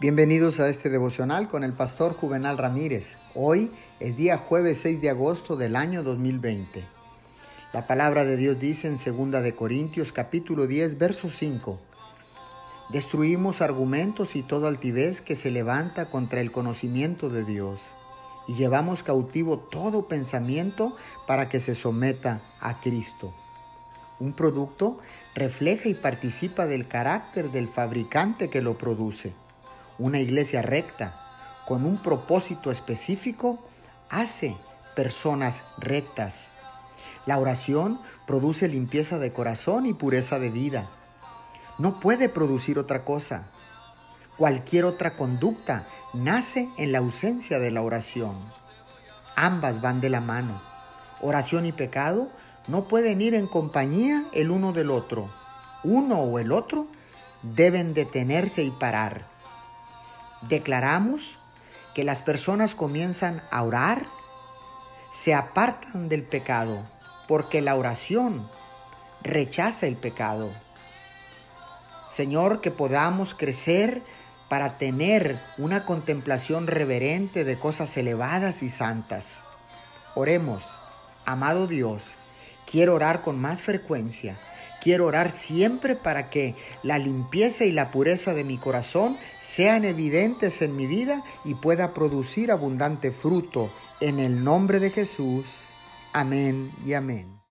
Bienvenidos a este devocional con el pastor Juvenal Ramírez. Hoy es día jueves 6 de agosto del año 2020. La palabra de Dios dice en 2 de Corintios capítulo 10 verso 5. Destruimos argumentos y toda altivez que se levanta contra el conocimiento de Dios y llevamos cautivo todo pensamiento para que se someta a Cristo. Un producto refleja y participa del carácter del fabricante que lo produce. Una iglesia recta, con un propósito específico, hace personas rectas. La oración produce limpieza de corazón y pureza de vida. No puede producir otra cosa. Cualquier otra conducta nace en la ausencia de la oración. Ambas van de la mano. Oración y pecado no pueden ir en compañía el uno del otro. Uno o el otro deben detenerse y parar declaramos que las personas comienzan a orar, se apartan del pecado, porque la oración rechaza el pecado. Señor, que podamos crecer para tener una contemplación reverente de cosas elevadas y santas. Oremos, amado Dios, quiero orar con más frecuencia Quiero orar siempre para que la limpieza y la pureza de mi corazón sean evidentes en mi vida y pueda producir abundante fruto. En el nombre de Jesús. Amén y amén.